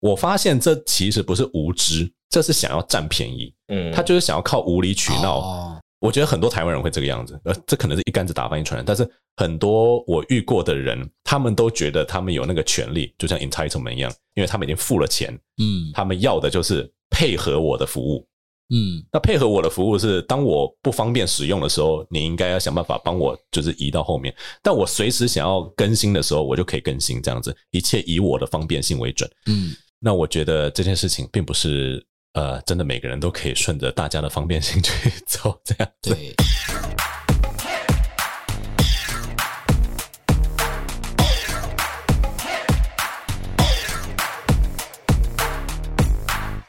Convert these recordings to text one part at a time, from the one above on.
我发现这其实不是无知，这是想要占便宜。嗯，他就是想要靠无理取闹。哦，我觉得很多台湾人会这个样子，呃，这可能是一竿子打翻一船人。但是很多我遇过的人，他们都觉得他们有那个权利，就像 entitlement 一样，因为他们已经付了钱。嗯，他们要的就是配合我的服务。嗯，那配合我的服务是，当我不方便使用的时候，你应该要想办法帮我，就是移到后面。但我随时想要更新的时候，我就可以更新，这样子，一切以我的方便性为准。嗯，那我觉得这件事情并不是，呃，真的每个人都可以顺着大家的方便性 去走，这样子。对。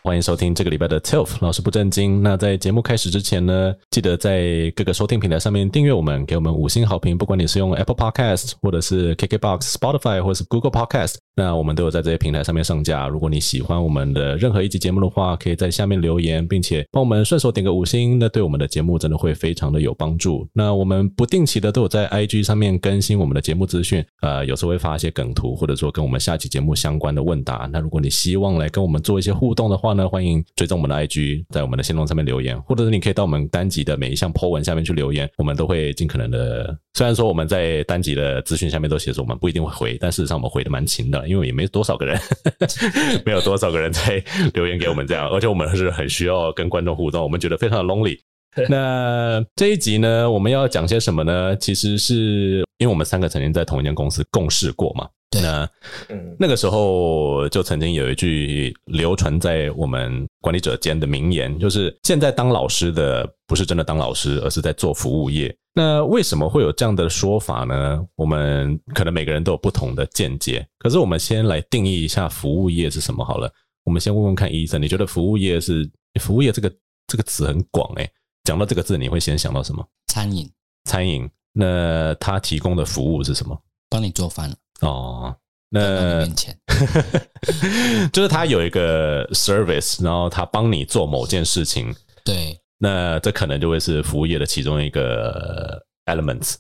欢迎收听这个礼拜的 TILF 老师不正经。那在节目开始之前呢，记得在各个收听平台上面订阅我们，给我们五星好评。不管你是用 Apple Podcast，或者是 KKBox、Spotify，或者是 Google Podcast，那我们都有在这些平台上面上架。如果你喜欢我们的任何一集节目的话，可以在下面留言，并且帮我们顺手点个五星，那对我们的节目真的会非常的有帮助。那我们不定期的都有在 IG 上面更新我们的节目资讯，呃，有时候会发一些梗图，或者说跟我们下期节目相关的问答。那如果你希望来跟我们做一些互动的话呢，欢迎追踪我们的 IG，在我们的限动上面留言，或者是你可以到我们单集的每一项 po 文下面去留言，我们都会尽可能的。虽然说我们在单集的资讯下面都写着我们不一定会回，但事实上我们回的蛮勤的，因为也没多少个人，没有多少个人在 留言给我们这样，而且我们是很需要跟观众互动，我们觉得非常的 lonely。那这一集呢，我们要讲些什么呢？其实是因为我们三个曾经在同一间公司共事过嘛。对，那那个时候就曾经有一句流传在我们管理者间的名言，就是现在当老师的不是真的当老师，而是在做服务业。那为什么会有这样的说法呢？我们可能每个人都有不同的见解。可是我们先来定义一下服务业是什么好了。我们先问问看医生，你觉得服务业是服务业这个这个词很广诶，讲到这个字，你会先想到什么？餐饮，餐饮。那他提供的服务是什么？帮你做饭。哦，那 就是他有一个 service，然后他帮你做某件事情。对，那这可能就会是服务业的其中一个 elements，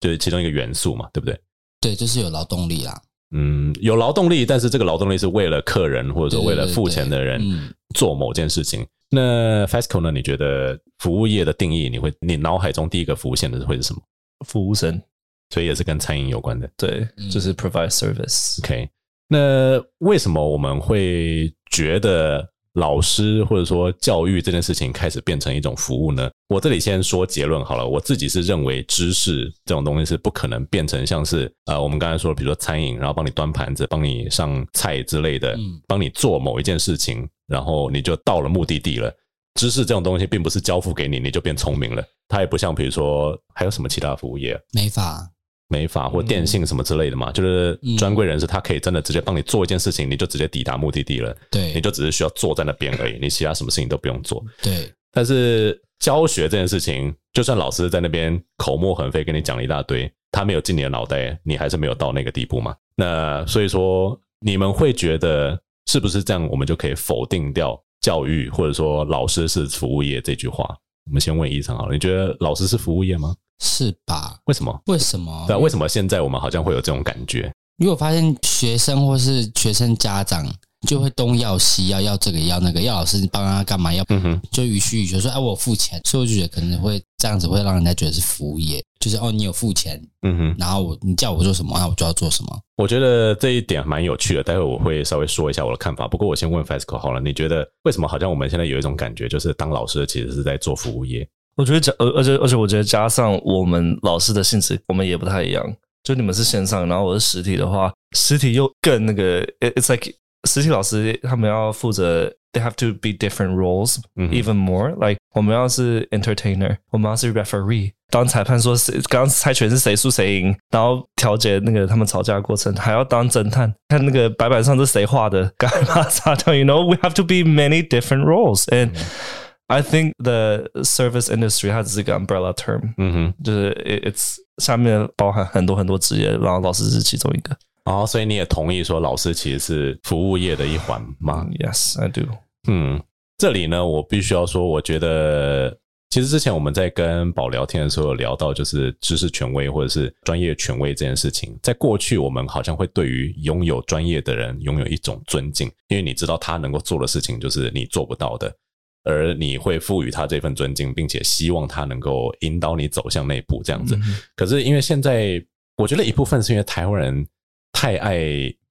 就是其中一个元素嘛，对不对？对，就是有劳动力啦。嗯，有劳动力，但是这个劳动力是为了客人或者说为了付钱的人做某件事情。那 FESCO 呢？你觉得服务业的定义，你会你脑海中第一个浮现的会是什么？服务生。所以也是跟餐饮有关的，对，就是 provide service。OK，那为什么我们会觉得老师或者说教育这件事情开始变成一种服务呢？我这里先说结论好了，我自己是认为知识这种东西是不可能变成像是呃我们刚才说，比如说餐饮，然后帮你端盘子、帮你上菜之类的，帮你做某一件事情，然后你就到了目的地了。知识这种东西并不是交付给你你就变聪明了，它也不像比如说还有什么其他服务业，美发。美发或电信什么之类的嘛，嗯、就是专柜人士，他可以真的直接帮你做一件事情，你就直接抵达目的地了。对，你就只是需要坐在那边而已，你其他什么事情都不用做。对，但是教学这件事情，就算老师在那边口沫横飞跟你讲了一大堆，他没有进你的脑袋，你还是没有到那个地步嘛。那所以说，你们会觉得是不是这样，我们就可以否定掉教育或者说老师是服务业这句话？我们先问医生好了，你觉得老师是服务业吗？是吧？为什么？为什么？对啊，为什么现在我们好像会有这种感觉？因为我发现学生或是学生家长就会东要西要，要这个要那个，要老师帮他干嘛？要嗯哼，就予取予求说，哎，我付钱，所以我就觉得可能会这样子会让人家觉得是服务业，就是哦，你有付钱，嗯哼，然后我你叫我做什么，那我就要做什么。我觉得这一点蛮有趣的，待会我会稍微说一下我的看法。不过我先问 Fasco 好了，你觉得为什么好像我们现在有一种感觉，就是当老师其实是在做服务业？我觉得加，而而且而且，我觉得加上我们老师的性质，我们也不太一样。就你们是线上，然后我是实体的话，实体又更那个。It's like 实体老师他们要负责，they have to be different roles even more。Like 我们要是 entertainer，我们要是 referee，当裁判说谁刚刚猜拳是谁输谁赢，然后调解那个他们吵架的过程，还要当侦探，看那个白板上是谁画的，干嘛擦掉？You know we have to be many different roles and、嗯。I think the service industry 它只是一个 umbrella term，嗯哼，就是 it's 下面包含很多很多职业，然后老师是其中一个。 哦，所以你也同意说老师其实是服务业的一环吗？嗯，Yes, I do。嗯，这里呢，我必须要说，我觉得其实之前我们在跟宝聊天的时候有聊到，就是知识权威或者是专业权威这件事情，在过去我们好像会对于拥有专业的人拥有一种尊敬，因为你知道他能够做的事情就是你做不到的，而你会赋予他这份尊敬，并且希望他能够引导你走向那一步这样子。可是因为现在，我觉得一部分是因为台湾人太爱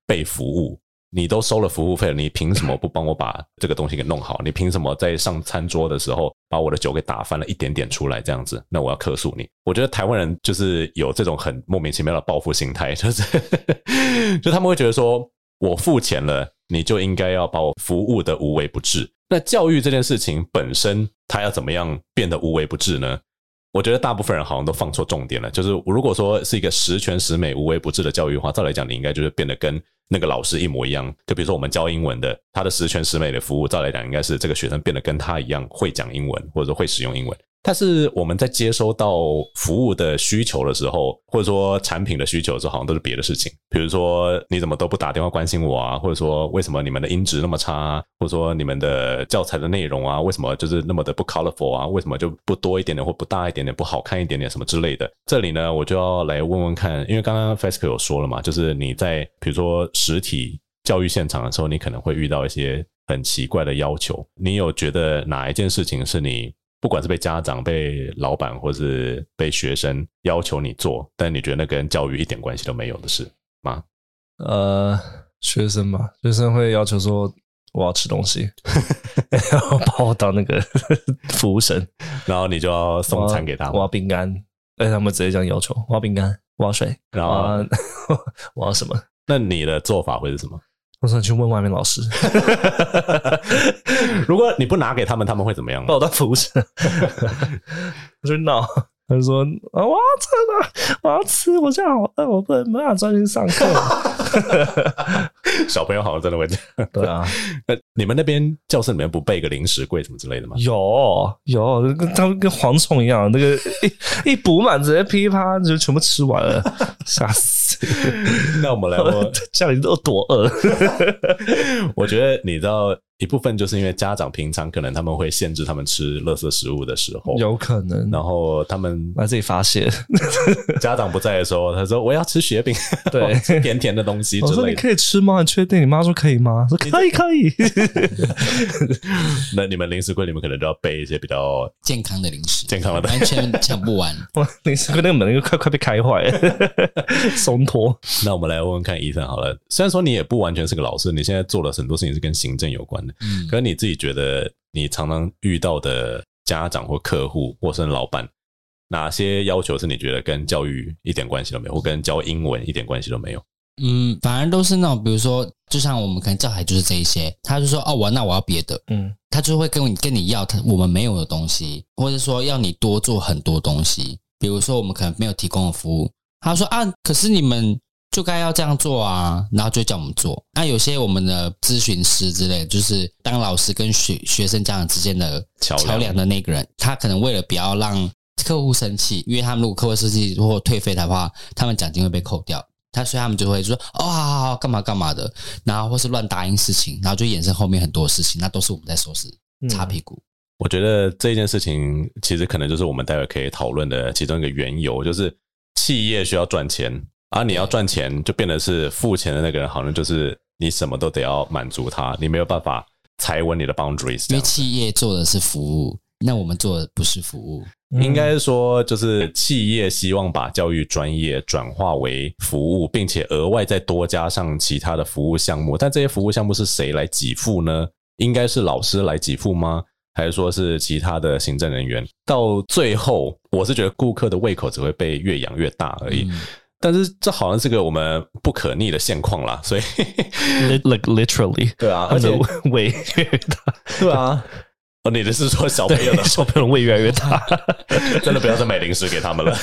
被服务。你都收了服务费了，你凭什么不帮我把这个东西给弄好？你凭什么在上餐桌的时候把我的酒给打翻了一点点出来这样子？那我要客诉你。我觉得台湾人就是有这种很莫名其妙的报复心态，就是 就他们会觉得说，我付钱了，你就应该要把我服务的无微不至。那教育这件事情本身，它要怎么样变得无微不至呢？我觉得大部分人好像都放错重点了。就是如果说是一个十全十美、无微不至的教育的话，照来讲，你应该就是变得跟。那个老师一模一样，就比如说我们教英文的，他的十全十美的服务，照来讲应该是这个学生变得跟他一样会讲英文，或者说会使用英文。但是我们在接收到服务的需求的时候，或者说产品的需求的时候，好像都是别的事情。比如说你怎么都不打电话关心我啊？或者说为什么你们的音质那么差啊？或者说你们的教材的内容啊，为什么就是那么的不 colorful 啊？为什么就不多一点点或不大一点点，不好看一点点什么之类的？这里呢，我就要来问问看，因为刚刚 Fasco 有说了嘛，就是你在比如说实体教育现场的时候，你可能会遇到一些很奇怪的要求。你有觉得哪一件事情是你？不管是被家长、被老板，或是被学生要求你做，但你觉得那跟教育一点关系都没有的事吗？呃，学生嘛，学生会要求说我要吃东西，然后把我当那个 服务生，然后你就要送餐给他们。我要饼干，哎，他们直接这样要求，我要饼干，我要水，然后我要，我要什么？那你的做法会是什么？我想去问外面老师，如果你不拿给他们，他们会怎么样？把我当服务生，我就闹。他就说：“啊，我要吃了，我要吃，我现在好饿，我不能没办法专心上课。”小朋友好像真的会这样。对啊，那你们那边教室里面不备个零食柜什么之类的吗？有有，跟他们跟蝗虫一样，那个一一补满直接噼啪就全部吃完了，吓死！那我们来问，家里都多饿？我觉得你知道。一部分就是因为家长平常可能他们会限制他们吃垃圾食物的时候，有可能，然后他们 来自己发泄。家长不在的时候，他说我要吃雪饼，对，甜甜的东西之类的。我说你可以吃吗？你确定？你妈说可以吗？说可以，可以。那你们零食柜里面可能都要备一些比较健康的零食，健康的完全抢不完。哇，零食柜那个门又快快被开坏了，松脱。那我们来问问看医生好了。虽然说你也不完全是个老师，你现在做的很多事情是跟行政有关的。嗯，可是你自己觉得，你常常遇到的家长或客户或是老板，哪些要求是你觉得跟教育一点关系都没有，或跟教英文一点关系都没有？嗯，反而都是那种，比如说，就像我们可能教材就是这一些，他就说哦，我那我要别的，嗯，他就会跟你跟你要他我们没有的东西，或者说要你多做很多东西，比如说我们可能没有提供的服务，他说啊，可是你们。就该要这样做啊，然后就叫我们做。那有些我们的咨询师之类，就是当老师跟学学生家长之间的桥梁的那个人，他可能为了不要让客户生气，因为他们如果客户生气或退费的话，他们奖金会被扣掉。他所以他们就会说哦，好好好，干嘛干嘛的，然后或是乱答应事情，然后就衍生后面很多事情，那都是我们在收拾擦屁股。我觉得这件事情其实可能就是我们待会可以讨论的其中一个缘由，就是企业需要赚钱。啊！你要赚钱，就变得是付钱的那个人，好像就是你什么都得要满足他，你没有办法踩稳你的 boundaries。因为企业做的是服务，那我们做的不是服务。应该说，就是企业希望把教育专业转化为服务，并且额外再多加上其他的服务项目。但这些服务项目是谁来给付呢？应该是老师来给付吗？还是说是其他的行政人员？到最后，我是觉得顾客的胃口只会被越养越大而已。嗯但是这好像是个我们不可逆的现况啦，所以 like literally 对啊，而且胃越大，对啊，哦，你的是说小朋友的 小朋友胃越来越大，真的不要再买零食给他们了。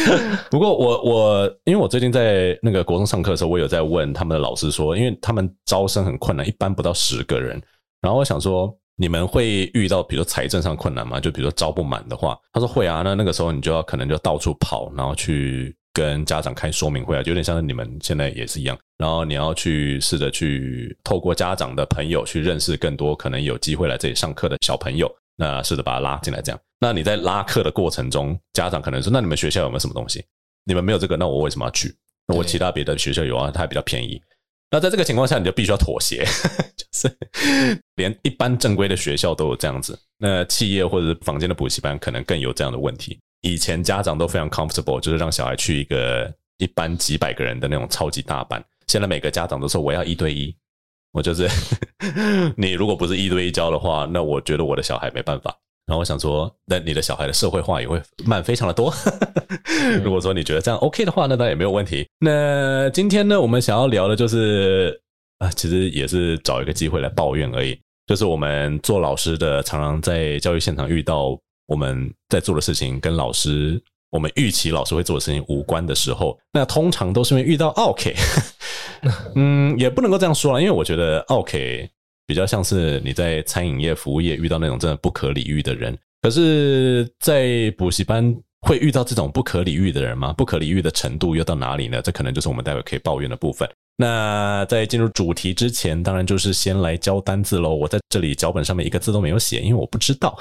不过我我因为我最近在那个国中上课的时候，我有在问他们的老师说，因为他们招生很困难，一般不到十个人。然后我想说，你们会遇到比如说财政上困难吗？就比如说招不满的话，他说会啊。那那个时候你就要可能就到处跑，然后去。跟家长开说明会啊，就有点像是你们现在也是一样。然后你要去试着去透过家长的朋友去认识更多可能有机会来这里上课的小朋友，那试着把他拉进来，这样。那你在拉课的过程中，家长可能说：“那你们学校有没有什么东西？你们没有这个，那我为什么要去？那我其他别的学校有啊，它还比较便宜。”那在这个情况下，你就必须要妥协，就是连一般正规的学校都有这样子。那企业或者是坊间的补习班，可能更有这样的问题。以前家长都非常 comfortable，就是让小孩去一个一班几百个人的那种超级大班。现在每个家长都说：“我要一对一。”我就是，你如果不是一对一教的话，那我觉得我的小孩没办法。然后我想说，那你的小孩的社会化也会慢非常的多。如果说你觉得这样 OK 的话，那当然也没有问题。那今天呢，我们想要聊的就是啊，其实也是找一个机会来抱怨而已。就是我们做老师的，常常在教育现场遇到我们在做的事情跟老师我们预期老师会做的事情无关的时候，那通常都是因为遇到 OK。嗯，也不能够这样说啦，因为我觉得 OK 比较像是你在餐饮业、服务业遇到那种真的不可理喻的人。可是，在补习班会遇到这种不可理喻的人吗？不可理喻的程度又到哪里呢？这可能就是我们待会可以抱怨的部分。那在进入主题之前，当然就是先来教单字喽。我在这里脚本上面一个字都没有写，因为我不知道。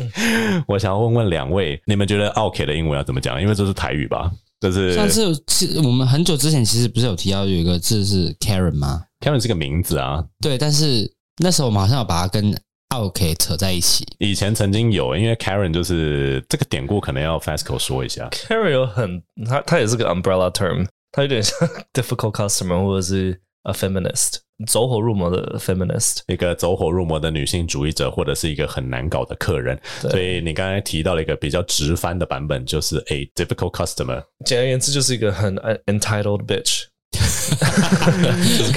我想要问问两位，你们觉得 OK 的英文要怎么讲？因为这是台语吧？就是上次是我们很久之前其实不是有提到有一个字是 Karen 吗？Karen 是个名字啊。对，但是那时候我们好像有把它跟 OK 扯在一起。以前曾经有，因为 Karen 就是这个典故，可能要 Fasco 说一下。Karen 有很，它它也是个 umbrella term，它有点像 difficult customer 或者是 a feminist。走火入魔的 feminist，一个走火入魔的女性主义者，或者是一个很难搞的客人。所以你刚才提到了一个比较直翻的版本，就是 a difficult customer。简而言之，就是一个很 entitled bitch。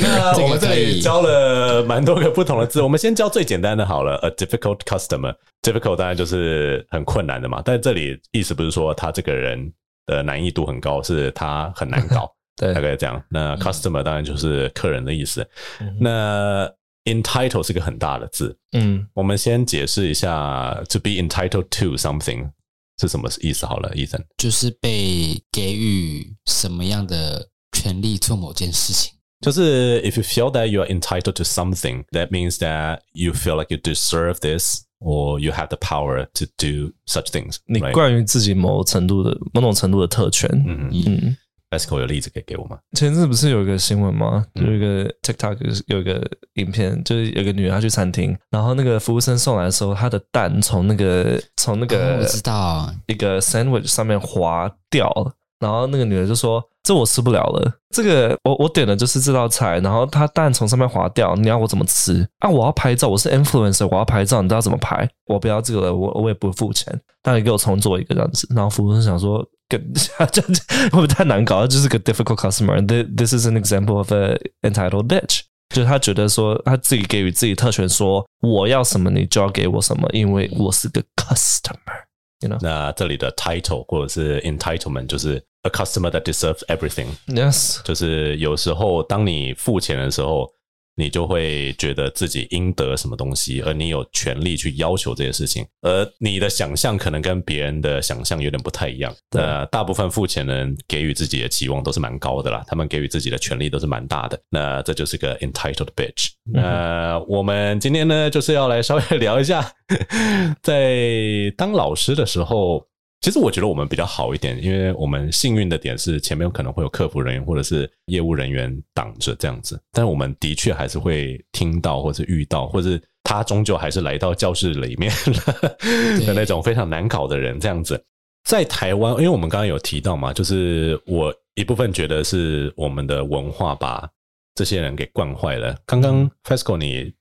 那我们这里教了蛮多个不同的字，我们先教最简单的好了。a difficult customer，difficult difficult 当然就是很困难的嘛。但这里意思不是说他这个人的难易度很高，是它很难搞。对，大概这样。那 customer 当然就是客人的意思。嗯、那 entitled 是个很大的字。嗯，我们先解释一下 to be entitled to something 是什么意思好了，Ethan。就是被给予什么样的权利做某件事情。就是 if you feel that you are entitled to something, that means that you feel like you deserve this or you have the power to do such things。你关于自己某程度的某种程度的特权。嗯嗯。嗯 Esco 有例子可以给我吗？前阵不是有一个新闻吗？有一个 TikTok 有一个影片，就是有个女人她去餐厅，然后那个服务生送来的时候，她的蛋从那个从那个我知道一个 sandwich 上面滑掉了，然后那个女人就说：“这我吃不了了，这个我我点的就是这道菜，然后它蛋从上面滑掉，你要我怎么吃啊？我要拍照，我是 influencer，我要拍照，你知道怎么拍？我不要这个了，我我也不付钱，但你给我重做一个这样子。”然后服务生想说。这会不会太难搞？就是个 difficult customer。This is an example of an entitled bitch。就是他觉得说他自己给予自己特权，说我要什么你就要给我什么，因为我是个 customer。You know？那这里的 title 或者是 entitlement 就是 a customer that deserves everything。Yes，就是有时候当你付钱的时候。 你就会觉得自己应得什么东西，而你有权利去要求这些事情，而你的想象可能跟别人的想象有点不太一样。那大部分付钱的人给予自己的期望都是蛮高的啦，他们给予自己的权利都是蛮大的。那这就是个 entitled bitch。那我们今天呢，就是要来稍微 聊一下，在当老师的时候。其实我觉得我们比较好一点，因为我们幸运的点是前面有可能会有客服人员或者是业务人员挡着这样子，但是我们的确还是会听到或者遇到，或者是他终究还是来到教室里面的那种非常难搞的人这样子。在台湾，因为我们刚刚有提到嘛，就是我一部分觉得是我们的文化把这些人给惯坏了。刚刚 Fasco 你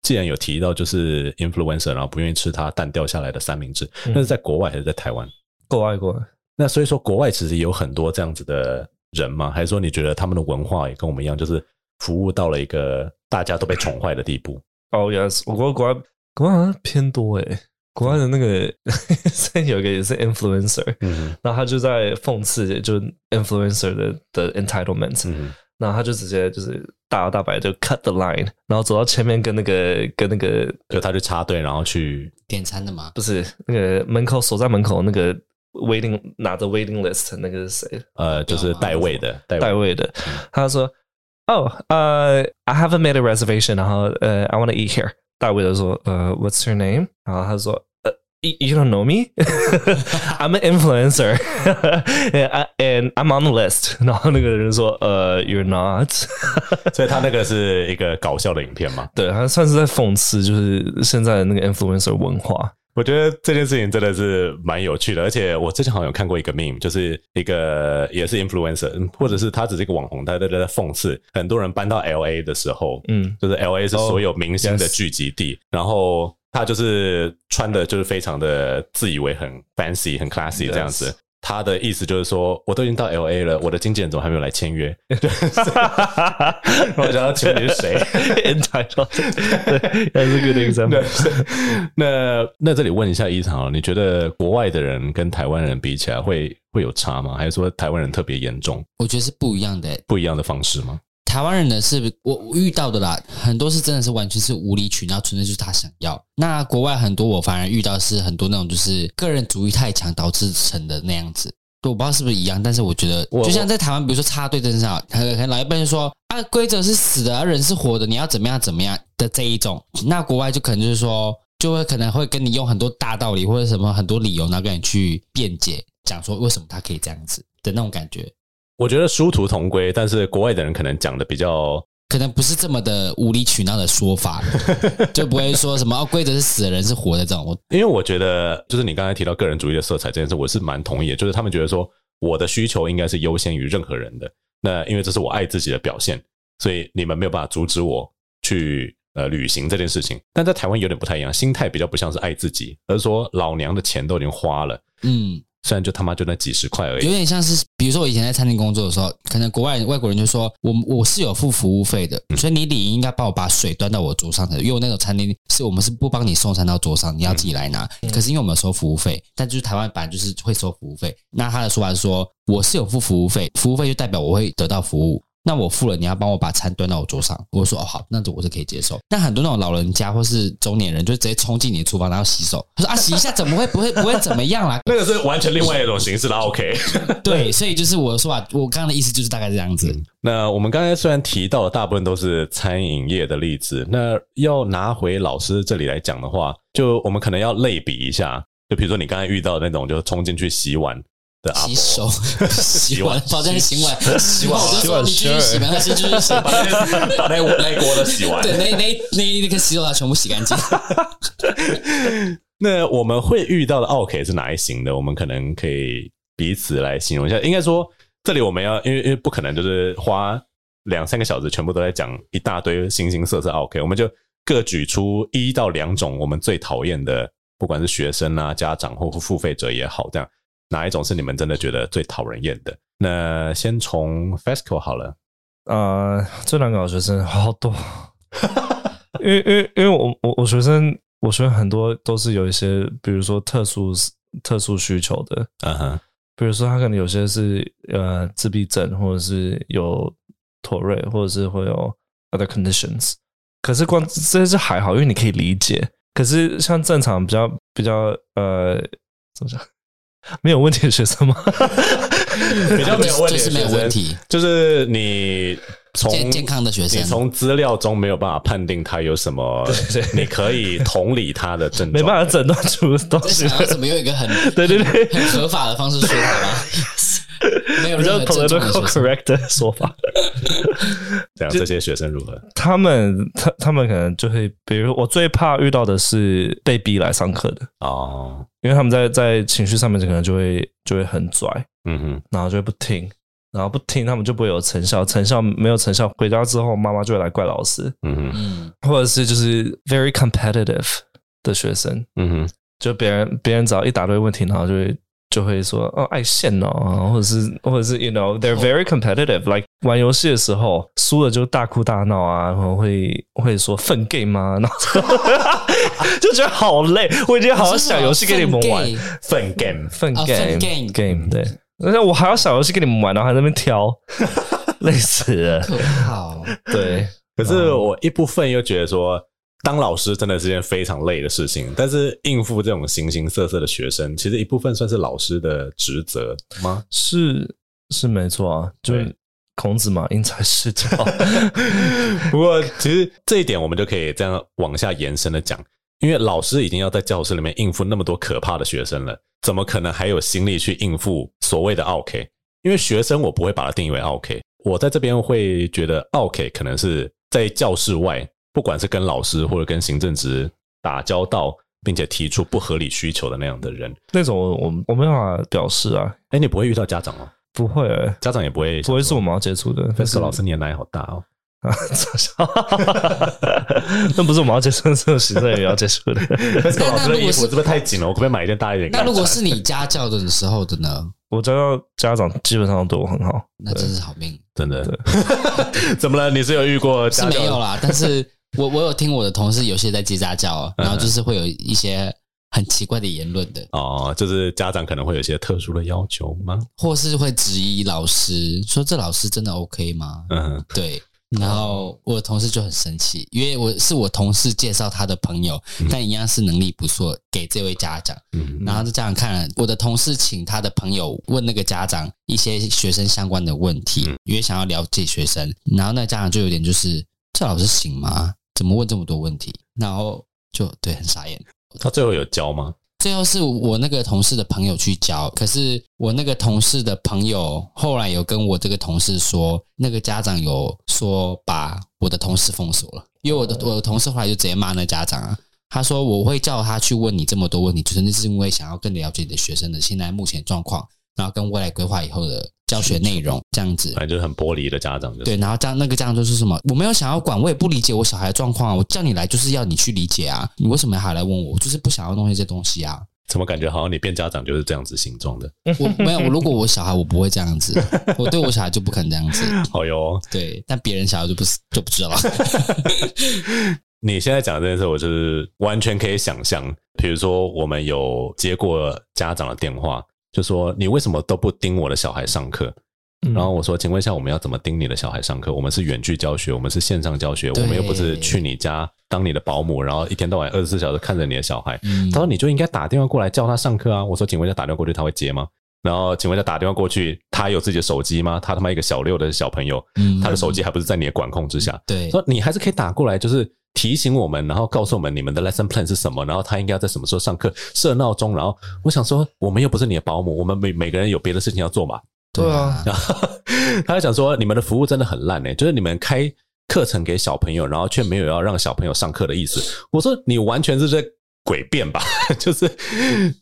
既然有提到就是 influencer，然后不愿意吃他蛋掉下来的三明治，那是在国外还是在台湾？国外，国外。那所以说，国外其实有很多这样子的人吗？还是说你觉得他们的文化也跟我们一样，就是服务到了一个大家都被宠坏的地步？哦、oh,，yes，我觉得国外国外好像偏多诶。国外的那个 有一个也是 influencer，嗯，然后他就在讽刺就 influencer 的的 entitlement，嗯，然后他就直接就是大摇大摆就 cut the line，然后走到前面跟那个跟那个就他去插队，然后去点餐的嘛？不是那个门口守在门口那个 waiting 拿着 waiting list 那个是谁？呃，就是代位的代位的，他说哦呃、oh, uh,，I haven't made a reservation，然后呃、uh,，I want to eat here。代位的说呃、uh,，What's your name？然后他说。 You don't know me? I'm an influencer, and I'm on the list. 然后那个人说：“呃、uh,，You're not。 ”所以他那个是一个搞笑的影片嘛？对，他算是在讽刺，就是现在的那个 influencer 文化。 我觉得这件事情真的是蛮有趣的，而且我之前好像有看过一个 meme，就是一个也是 influencer，或者是他只是一个网红，他在在讽刺很多人搬到 LA 的时候，嗯，就是 LA 是所有明星的聚集地，oh. 然后。他就是穿的，就是非常的自以为很 fancy、很 classy 这样子。他的意思就是说，我都已经到 LA 了，我的经纪人怎么还没有来签约？我想要请问你是谁？Entitled，那是 good example。那那这里问一下伊场，你觉得国外的人跟台湾人比起来会会有差吗？还是说台湾人特别严重？我觉得是不一样的，不一样的方式吗？台湾人呢，是我遇到的啦，很多是真的是完全是无理取闹，纯粹就是他想要。那国外很多我反而遇到是很多那种就是个人主义太强导致成的那样子。我不知道是不是一样，但是我觉得就像在台湾，比如说插队真上，可能老一辈就说啊，规则是死的，人是活的，你要怎么样怎么样的这一种。那国外就可能就是说，就会可能会跟你用很多大道理或者什么很多理由，然后跟你去辩解，讲说为什么他可以这样子的那种感觉。我觉得殊途同归，但是国外的人可能讲的比较，可能不是这么的无理取闹的说法，就不会说什么哦，规则是死的，人是活的这种。因为我觉得，就是你刚才提到个人主义的色彩这件事，我是蛮同意的。就是他们觉得说，我的需求应该是优先于任何人的。那因为这是我爱自己的表现，所以你们没有办法阻止我去呃旅行这件事情。但在台湾有点不太一样，心态比较不像是爱自己，而是说老娘的钱都已经花了，嗯。虽然就他妈就那几十块而已，有点像是，比如说我以前在餐厅工作的时候，可能国外外国人就说我我是有付服务费的，所以你理应应该帮我把水端到我桌上的，因为我那种餐厅是我们是不帮你送餐到桌上，你要自己来拿。可是因为我们有收服务费，但就是台湾本来就是会收服务费，那他的说法是说我是有付服务费，服务费就代表我会得到服务。那我付了，你要帮我把餐端到我桌上。我说哦好，那这我是可以接受。但很多那种老人家或是中年人，就直接冲进你的厨房然后洗手。他说啊，洗一下怎么会不会不会怎么样啦？那个是完全另外一种形式的 OK。对，所以就是我的说法，我刚刚的意思就是大概这样子。嗯，那我们刚才虽然提到的大部分都是餐饮业的例子，那要拿回老师这里来讲的话，就我们可能要类比一下。就比如说你刚才遇到的那种，就是冲进去洗碗。洗手、洗碗，保证洗碗、洗碗、洗碗，你继续洗，没关系，继续洗，把那把那那锅都洗完。对，那那那那个洗手台全部洗干净。那我们会遇到的 OK 是哪一型的？我们可能可以彼此来形容一下。应该说，这里我们要，因为因为不可能就是花两三个小时全部都在讲一大堆形形色色 OK，，我们就各举出一到两种我们最讨厌的，不管是学生啊、家长或付费者也好，这样。哪一种是你们真的觉得最讨人厌的？那先从 FESCO 好了。呃，最难搞的学生好多，因为因为因为我我我学生我学生很多都是有一些，比如说特殊特殊需求的，嗯哼、uh，huh. 比如说他可能有些是呃自闭症，或者是有妥瑞，或者是会有 other conditions。可是光这些是还好，因为你可以理解。可是像正常比较比较呃怎么讲？没有问题的学生吗？比较没有问题的学生，就是没有问题，就是你从健健康的学生，你从资料中没有办法判定他有什么，你可以同理他的症状，没办法诊断出东西。怎么用一个很对对对很合法的方式说他吗？没有任何 political correct 的说法。这样这些学生如何？他们他他们可能就会，比如我最怕遇到的是被逼来上课的哦，因为他们在在情绪上面可能就会就会很拽，嗯哼，然后就会不听，然后不听，他们就不会有成效，成效没有成效，回家之后妈妈就会来怪老师，嗯哼，或者是就是 very competitive 的学生，嗯哼，就别人别人只要一答对问题，然后就会。就会说哦爱现哦，或者是或者是 you know they're very competitive，like 玩游戏的时候输了就大哭大闹啊，然后会会说粪 game 吗？然后就觉得好累，我已经好好想游戏给你们玩。粪 game 粪 game game 对，而且我还要小游戏跟你们玩，然后还在那边挑，累死了，好对，可是我一部分又觉得说。当老师真的是件非常累的事情，但是应付这种形形色色的学生，其实一部分算是老师的职责吗？是是没错啊，就是孔子嘛，因材施教。不过，其实这一点我们就可以这样往下延伸的讲，因为老师已经要在教室里面应付那么多可怕的学生了，怎么可能还有心力去应付所谓的 OK？？因为学生我不会把它定义为 OK，，我在这边会觉得 OK 可能是在教室外，不管是跟老师或者跟行政职打交道，并且提出不合理需求的那样的人，那种我我我没办法表示啊。哎，你不会遇到家长哦？不会、欸，家长也不会，不会是我们要接触的。但是老师，你的奶好大哦。啊，那不是我们要接触的，行政也要接触的。但是老师的衣服是不是太紧了？我可不可以买一件大一点？那如果是你家教的时候的呢？我家教家长基本上对我很好，那真是好命，真的。怎么了？你是有遇过？是没有啦，但是我我有听我的同事有些在接家教，然后就是会有一些很奇怪的言论的。哦，就是家长可能会有一些特殊的要求吗？或是会质疑老师，说这老师真的 OK 吗？嗯，对。然后我的同事就很生气，因为我是我同事介绍他的朋友，但一样是能力不错，给这位家长。然后这家长看了我的同事，请他的朋友问那个家长一些学生相关的问题，因为想要了解学生。然后那家长就有点就是，这老师行吗？怎么问这么多问题？然后就对，很傻眼。他最后有教吗？最后是我那个同事的朋友去教，可是我那个同事的朋友后来有跟我这个同事说，那个家长有说把我的同事封锁了，因为我的我的同事后来就直接骂那家长啊，他说我会叫他去问你这么多问题，就是那是因为想要更了解你的学生的现在目前状况，然后跟未来规划以后的。教学内容这样子，反正就是很玻璃的家长。对，然后这样那个家长就是什么？我没有想要管，我也不理解我小孩的状况啊。我叫你来就是要你去理解啊。你为什么还来问我？我就是不想要弄一些东西啊。怎么感觉好像你变家长就是这样子形状的？我没有，如果我小孩，我不会这样子。我对我小孩就不可能这样子。好哟。对，但别人小孩就不是就不知道了。你现在讲的这件事，我就是完全可以想象。比如说，我们有接过家长的电话。就说你为什么都不盯我的小孩上课？然后我说，请问一下，我们要怎么盯你的小孩上课？我们是远距教学，我们是线上教学，我们又不是去你家当你的保姆，然后一天到晚二十四小时看着你的小孩。他说你就应该打电话过来叫他上课啊。我说，请问一下，打电话过去他会接吗？然后请问一下，打电话过去他有自己的手机吗？他他妈一个小六的小朋友，他的手机还不是在你的管控之下？对，说你还是可以打过来，就是。提醒我们，然后告诉我们你们的 lesson plan 是什么，然后他应该要在什么时候上课，设闹钟。然后我想说，我们又不是你的保姆，我们每每个人有别的事情要做嘛。对啊。然 后他就想说，你们的服务真的很烂诶，就是你们开课程给小朋友，然后却没有要让小朋友上课的意思。我说你完全是在诡辩吧？就是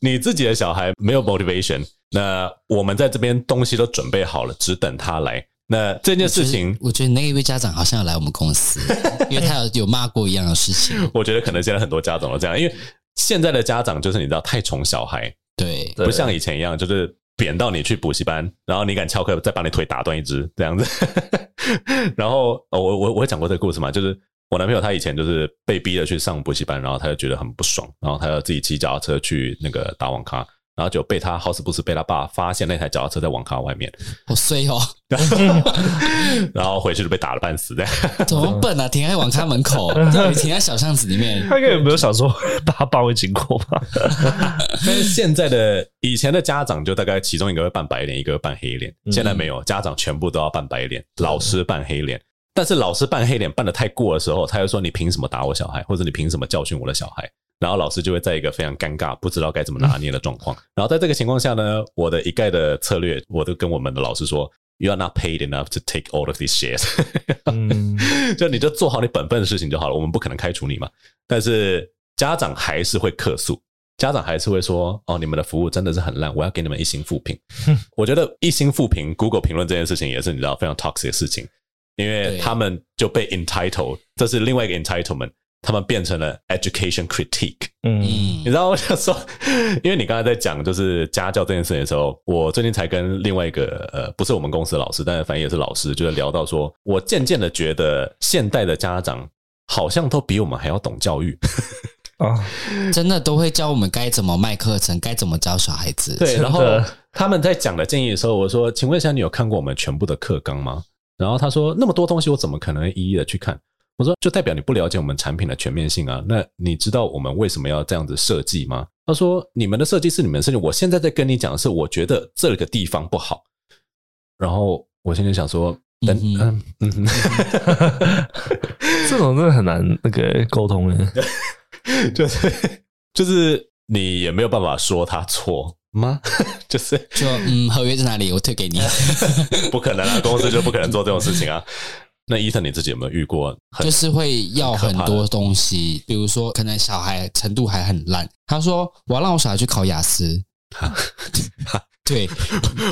你自己的小孩没有 motivation，那我们在这边东西都准备好了，只等他来。那这件事情我，我觉得那一位家长好像要来我们公司，因为他有有骂过一样的事情。我觉得可能现在很多家长都这样，因为现在的家长就是你知道太宠小孩，对，不像以前一样，就是贬到你去补习班，然后你敢翘课，再把你腿打断一只这样子。然后我我我会讲过这个故事嘛，就是我男朋友他以前就是被逼着去上补习班，然后他就觉得很不爽，然后他要自己骑脚踏车去那个打网咖。然后就被他好死不死被他爸发现那台脚踏车在网咖外面，好衰哦！然后回去就被打了半死，这样怎么笨啊？停在网咖门口，停在小巷子里面，他应该有没有想说把他爸会经过吧？但是现在的以前的家长就大概其中一个会扮白脸，一个会扮黑脸，现在没有，家长全部都要扮白脸，老师扮黑脸。但是老师扮黑脸扮的太过的时候，他又说：“你凭什么打我小孩？或者你凭什么教训我的小孩？”然后老师就会在一个非常尴尬、不知道该怎么拿捏的状况。然后在这个情况下呢，我的一概的策略，我都跟我们的老师说：“You are not paid enough to take all of these shares。”嗯，就你就做好你本分的事情就好了。我们不可能开除你嘛。但是家长还是会客诉，家长还是会说：“哦，你们的服务真的是很烂，我要给你们一星复评。”我觉得一星复评，Google 评论这件事情也是你知道非常 toxic 的事情，因为他们就被 entitled，这是另外一个 entitlement。他们变成了 education critique，嗯，你知道我想说，因为你刚才在讲就是家教这件事情的时候，我最近才跟另外一个呃，不是我们公司的老师，但是反正也是老师，就是聊到说，我渐渐的觉得现代的家长好像都比我们还要懂教育 啊，真的都会教我们该怎么卖课程，该怎么教小孩子。对，然后他们在讲的建议的时候，我说，请问一下，你有看过我们全部的课纲吗？然后他说，那么多东西，我怎么可能一一的去看？我说，就代表你不了解我们产品的全面性啊？那你知道我们为什么要这样子设计吗？他说，你们的设计是你们的设计，我现在在跟你讲的是，我觉得这个地方不好。然后我现在想说，等嗯嗯，这种真的很难那个沟通的。就是就是你也没有办法说他错吗？就是就嗯，合约在哪里？我退给你。不可能啊，公司就不可能做这种事情啊。那伊藤你自己有没有遇过？就是会要很多东西，比如说可能小孩程度还很烂，他说我要让我小孩去考雅思。对，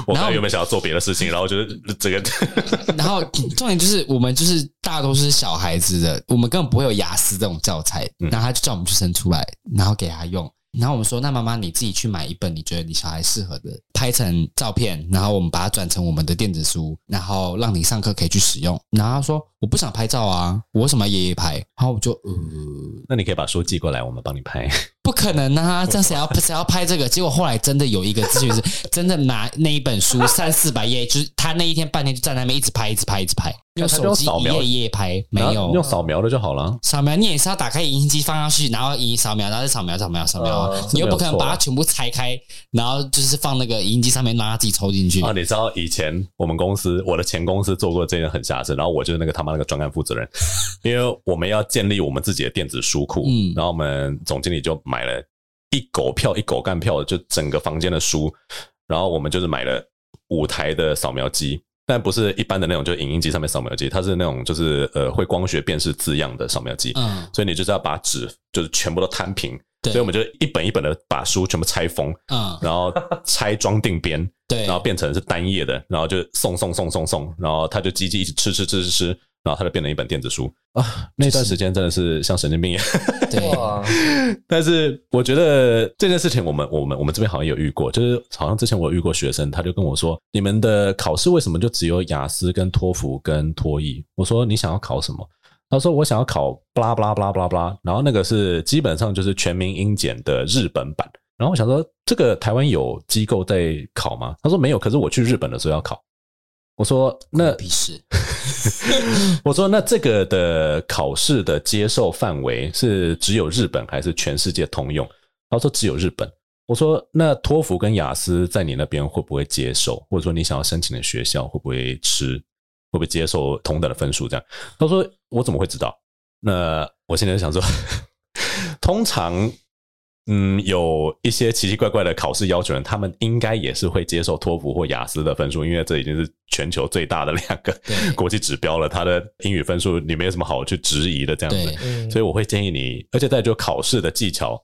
我刚才有没有想要做别的事情？然后就是这个，然后重点就是我们就是大多是小孩子的，我们根本不会有雅思这种教材，然后他就叫我们去生出来，然后给他用。然后我们说，那妈妈你自己去买一本你觉得你小孩适合的，拍成照片，然后我们把它转成我们的电子书，然后让你上课可以去使用。然后他说我不想拍照啊，我为什么要爷爷拍？然后我就呃，那你可以把书寄过来，我们帮你拍。不可能啊，这样谁要 谁要拍这个？结果后来真的有一个咨询师真的拿那一本书三四百页，就是他那一天半天就在那边一直拍，一直拍，一直拍。用手机一页一页拍，没有用扫描的就好了。扫描你也是要打开影印机放上去，然后影扫描，然后再扫描扫描扫描。你又不可能把它全部拆开，然后就是放那个影印机上面，让它自己抽进去。啊，你知道以前我们公司，我的前公司做过这件很瞎事，然后我就是那个他妈那个专案负责人，因为我们要建立我们自己的电子书库，嗯，然后我们总经理就买了一狗票一狗干票，就整个房间的书，然后我们就是买了五台的扫描机。但不是一般的那种，就是影印机上面扫描机，它是那种就是呃会光学辨识字样的扫描机。嗯，所以你就是要把纸就是全部都摊平，对所以我们就一本一本的把书全部拆封，嗯，然后拆装订边，对，然后变成是单页的，然后就送送送送送，然后他就机器一直吃吃吃吃吃。然后他就变成一本电子书啊！那段时间真的是像神经病一样。对，但是我觉得这件事情，我们我们我们这边好像有遇过，就是好像之前我有遇过学生，他就跟我说：“你们的考试为什么就只有雅思、跟托福、跟多益？”我说：“你想要考什么？”他说：“我想要考巴拉巴拉巴拉巴拉巴拉。”然后那个是基本上就是全民英检的日本版。然后我想说，这个台湾有机构在考吗？他说没有，可是我去日本的时候要考。我说那必须。我说那这个的考试的接受范围是只有日本还是全世界通用？他说只有日本。我说那托福跟雅思在你那边会不会接受？或者说你想要申请的学校会不会吃？会不会接受同等的分数？这样？他说我怎么会知道？那我现在想说，通常。嗯，有一些奇奇怪怪的考试要求人，他们应该也是会接受托福或雅思的分数，因为这已经是全球最大的两个 国际指标了。他的英语分数你没有什么好去质疑的，这样子。所以我会建议你，而且在就考试的技巧，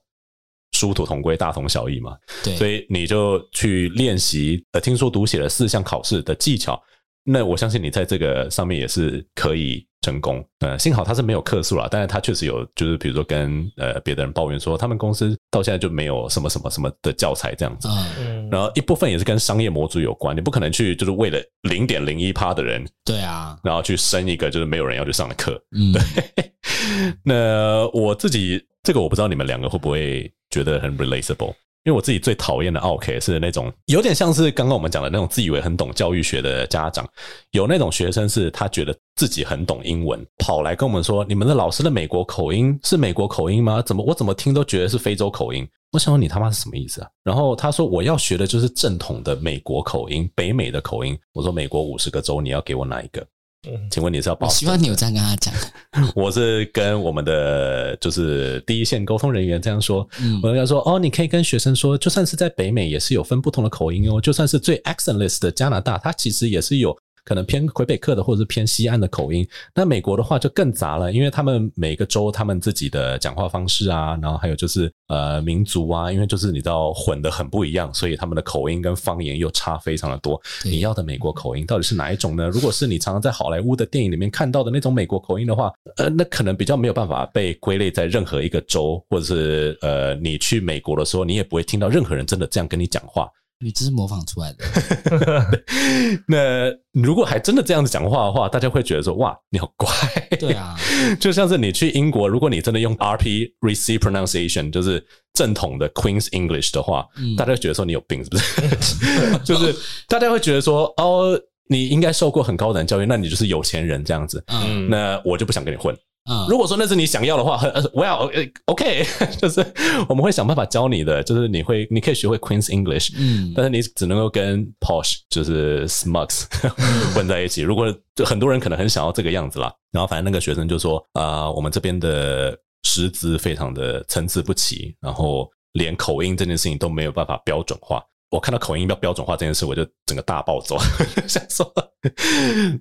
殊途同归，大同小异嘛。对，所以你就去练习呃听说读写的四项考试的技巧。那我相信你在这个上面也是可以成功。呃，幸好他是没有客诉啦，但是他确实有，就是比如说跟呃别的人抱怨说，他们公司到现在就没有什么什么什么的教材这样子。嗯，然后一部分也是跟商业模组有关，你不可能去就是为了零点零一趴的人，对啊，然后去升一个就是没有人要去上的课。嗯，对。那我自己这个我不知道你们两个会不会觉得很 relatable。因为我自己最讨厌的奥客是那种有点像是刚刚我们讲的那种自以为很懂教育学的家长，有那种学生是他觉得自己很懂英文，跑来跟我们说：“你们的老师的美国口音是美国口音吗？怎么我怎么听都觉得是非洲口音？”我想说你他妈是什么意思啊？然后他说：“我要学的就是正统的美国口音，北美的口音。”我说：“美国五十个州，你要给我哪一个？”请问你是要报？希望你有这样跟他讲。我是跟我们的就是第一线沟通人员这样说。嗯，我跟他说哦，你可以跟学生说，就算是在北美也是有分不同的口音哦。就算是最 accentless 的加拿大，它其实也是有。可能偏魁北克的，或者是偏西岸的口音。那美国的话就更杂了，因为他们每个州他们自己的讲话方式啊，然后还有就是呃民族啊，因为就是你知道混得很不一样，所以他们的口音跟方言又差非常的多。你要的美国口音到底是哪一种呢？如果是你常常在好莱坞的电影里面看到的那种美国口音的话，呃，那可能比较没有办法被归类在任何一个州，或者是呃，你去美国的时候，你也不会听到任何人真的这样跟你讲话。你这是模仿出来的。那如果还真的这样子讲话的话，大家会觉得说：“哇，你好乖。”对啊，就像是你去英国，如果你真的用 RP Receipt Pronunciation，就是正统的 Queen's English 的话，嗯、大家会觉得说你有病，是不是？就是大家会觉得说：“哦，你应该受过很高等教育，那你就是有钱人这样子。”嗯，那我就不想跟你混。嗯，如果说那是你想要的话，很，Well，OK，、就是我们会想办法教你的，就是你会，你可以学会 Queen's English，嗯，但是你只能够跟 Posh，就是 Smugs 混在一起。如果就很多人可能很想要这个样子啦，然后反正那个学生就说，啊、呃，我们这边的师资非常的参差不齐，然后连口音这件事情都没有办法标准化。我看到口音要标准化这件事，我就整个大暴走，想说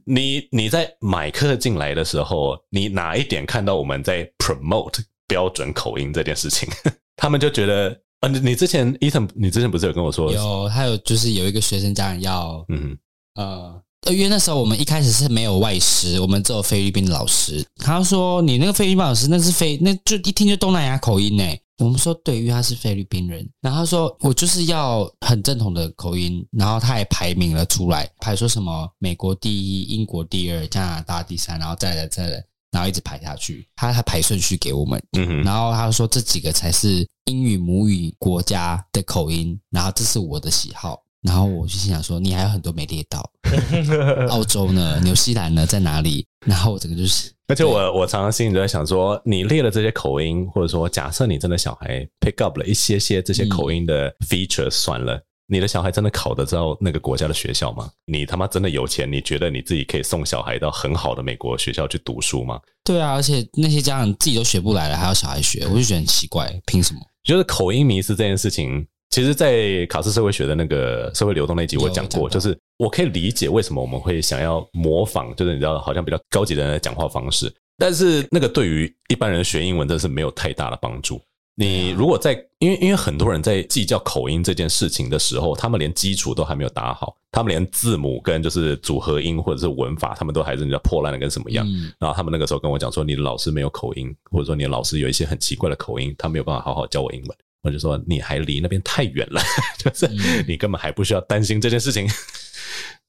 你你在买课进来的时候，你哪一点看到我们在 promote 标准口音这件事情？他们就觉得，呃，你你之前 Ethan，你之前不是有跟我说，有，还有就是有一个学生家长要，嗯呃。因为那时候我们一开始是没有外师，我们只有菲律宾的老师。他说：“你那个菲律宾老师那是菲，那就一听就东南亚口音呢。”我们说：“对，因为他是菲律宾人。”然后他说：“我就是要很正统的口音。”然后他也排名了出来，排说什么美国第一、英国第二、加拿大第三，然后再来再来，然后一直排下去。他他排顺序给我们，嗯哼。然后他说这几个才是英语母语国家的口音，然后这是我的喜好。然后我就心想说，你还有很多没列到，澳洲呢，纽西兰呢，在哪里？然后我整个就是，而且我我常常心里都在想说，你列了这些口音，或者说假设你真的小孩 pick up 了一些些这些口音的 feature，算了，嗯、你的小孩真的考得到那个国家的学校吗？你他妈真的有钱？你觉得你自己可以送小孩到很好的美国学校去读书吗？对啊，而且那些家长自己都学不来了，还要小孩学，我就觉得很奇怪，凭什么？就是口音迷失这件事情。其实，在卡斯社会学的那个社会流动那集，我讲过，就是我可以理解为什么我们会想要模仿，就是你知道，好像比较高级的人的讲话方式。但是，那个对于一般人学英文真的是没有太大的帮助。你如果在，因为因为很多人在计较口音这件事情的时候，他们连基础都还没有打好，他们连字母跟就是组合音或者是文法，他们都还是你知道破烂的跟什么样。然后他们那个时候跟我讲说，你的老师没有口音，或者说你的老师有一些很奇怪的口音，他没有办法好好教我英文。我就说你还离那边太远了，就是你根本还不需要担心这件事情。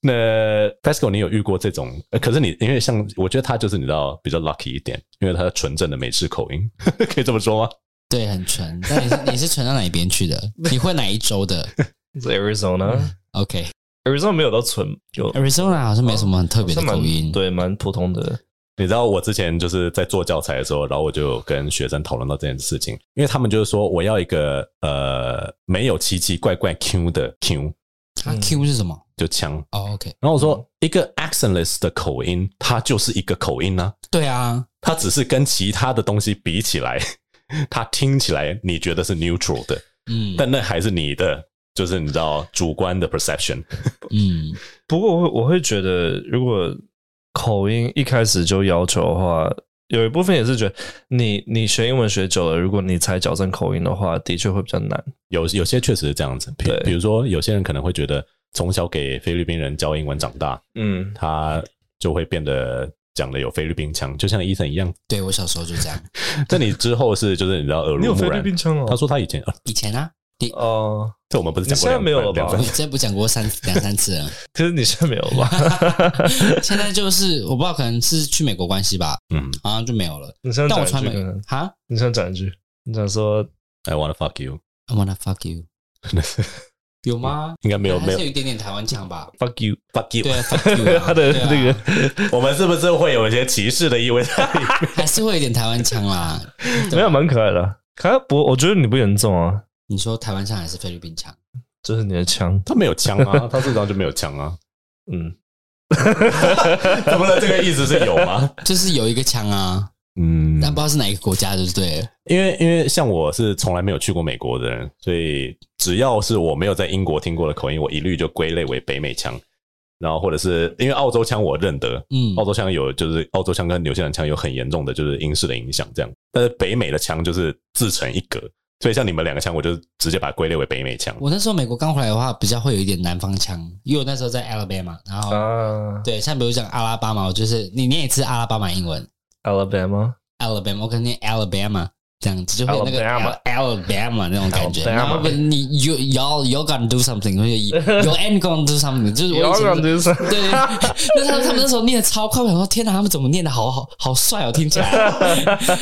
那 Pascal，你有遇过这种？可是你因为像我觉得他就是你知道比较 lucky 一点，因为他纯正的美式口音，可以这么说吗？对，很纯。那你是你是纯到哪边去的？你会哪一州的？Arizona，OK，Arizona 没有到纯，就 Arizona 好像没什么很特别的口音，对，蛮普通的。你知道我之前就是在做教材的时候，然后我就跟学生讨论到这件事情，因为他们就是说我要一个呃没有奇奇怪怪 Q 的 Q，啊 Q 是什么？就腔哦 OK。然后我说一个 accentless 的口音，它就是一个口音呢。对啊，它只是跟其他的东西比起来，它听起来你觉得是 neutral 的，嗯，但那还是你的，就是你知道主观的 perception。嗯，不过我我会觉得如果。口音一开始就要求的话，有一部分也是觉得你你学英文学久了，如果你才矫正口音的话，的确会比较难。有有些确实是这样子，比比如说有些人可能会觉得从小给菲律宾人教英文长大，嗯，他就会变得讲的有菲律宾腔，就像 Ethan 一样。对，我小时候就这样。但你之后是就是你知道耳濡目染，你有菲律宾腔哦。他说他以前以前啊。哦，这我们不是讲过两没有了吧？你这不讲过三 两三次了？可是你现在没有吧？现在就是我不知道，可能是去美国关系吧。嗯，好像就没有了。你想讲一句？哈？你想讲一句？你想说？I wanna fuck you. I wanna fuck you. 有吗？应该没有，没有，有一点点台湾腔吧？Fuck you, fuck you. 对，fuck you。他的那个，我们是不是会有一些歧视的意味在里面？还是会有一点台湾腔啦？没有，蛮可爱的。可爱不？我觉得你不严重啊。你说台湾腔还是菲律宾腔？这是你的腔，他没有腔啊，他这张就没有腔啊。嗯，怎么了？这个意思是有吗？就是有一个腔啊，嗯，但不知道是哪一个国家，就是对。因为因为像我是从来没有去过美国的人，所以只要是我没有在英国听过的口音，我一律就归类为北美腔。然后或者是因为澳洲腔我认得，嗯，澳洲腔有就是澳洲腔跟纽西兰腔有很严重的就是英式的影响，这样。但是北美的腔就是自成一格。所以像你们两个腔，我就直接把它归类为北美腔。我那时候美国刚回来的话，比较会有一点南方腔，因为我那时候在 Alabama，然后、uh, 对，像比如讲阿拉巴马，我就是你念一次阿拉巴马英文，Alabama，Alabama，我可能念 Alabama 这样子，就会有那个 Alabama 那种感觉。然后你 you y'all y'all gonna do something，或者 you ain't gonna do something，就是我以前对，那他们他们那时候念的超快，我想说天哪，他们怎么念的好好好帅哦，听起来。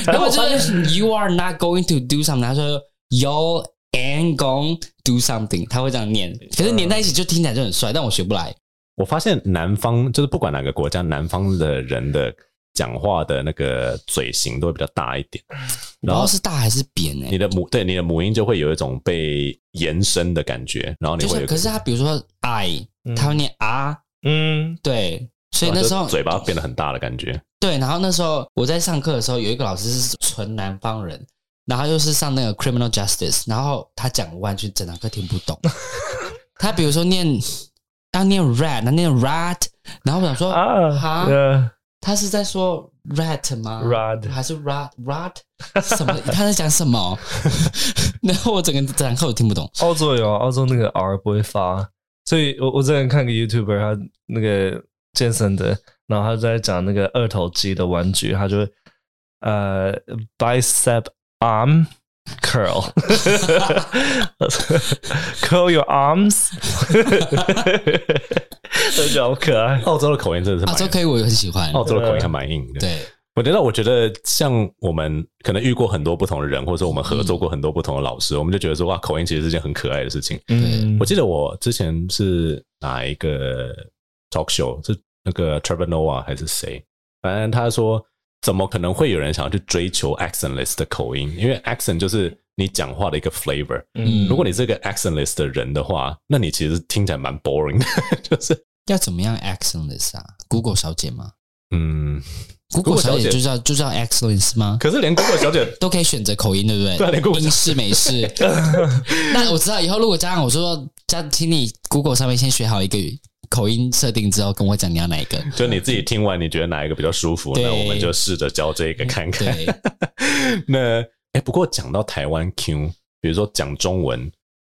然后就是 you are not going to do something，他说。You ain't gonna do something，他会这样念，可是连在一起就听起来就很帅，但我学不来。我发现南方就是不管哪个国家，南方的人的讲话的那个嘴型都会比较大一点。然后是大还是扁呢？你的母对你的母音就会有一种被延伸的感觉，然后你会。可是他比如说 I，他会念啊，嗯，对，所以那时候嘴巴变得很大的感觉。对，然后那时候我在上课的时候，有一个老师是纯南方人，然后又是上那个 criminal justice，然后他讲完全整堂课听不懂。他比如说念要念 rat，他念 rat，然后我想说啊哈，他是在说 rat 吗？rat 还是 rat rat 什么？他在讲什么？然后我整个整堂课我听不懂。澳洲有啊，澳洲那个 R 不会发，所以我我之前看个 YouTuber，他那个健身的，然后他在讲那个二头肌的玩具，他就呃 bicep arm。Curl, curl your arms，都觉得好可爱。澳洲的口音真的是，澳洲可以，我也很喜欢。澳洲的口音还蛮硬的。对，我觉得，我觉得像我们可能遇过很多不同的人，或者说我们合作过很多不同的老师，嗯、我们就觉得说，哇，口音其实是件很可爱的事情。嗯，我记得我之前是哪一个 talk show，是那个 Trevor Noah 还是谁？反正他说。怎么可能会有人想要去追求 accentless 的口音？因为 accent 就是你讲话的一个 flavor。嗯，如果你是个 accentless 的人的话，那你其实听起来蛮 boring 的。就是要怎么样 accentless 啊？Google 小姐吗？嗯，Google 小姐就叫就叫 accentless 吗？可是连 Google 小姐都可以选择口音，对不对？对，连 Google 英式美式。那我知道以后如果家长我说，家请你 Google 上面先学好一个语。口音设定之后，跟我讲你要哪一个？就你自己听完，你觉得哪一个比较舒服？那我们就试着教这个看看。那哎，不过讲到台湾 Q，比如说讲中文，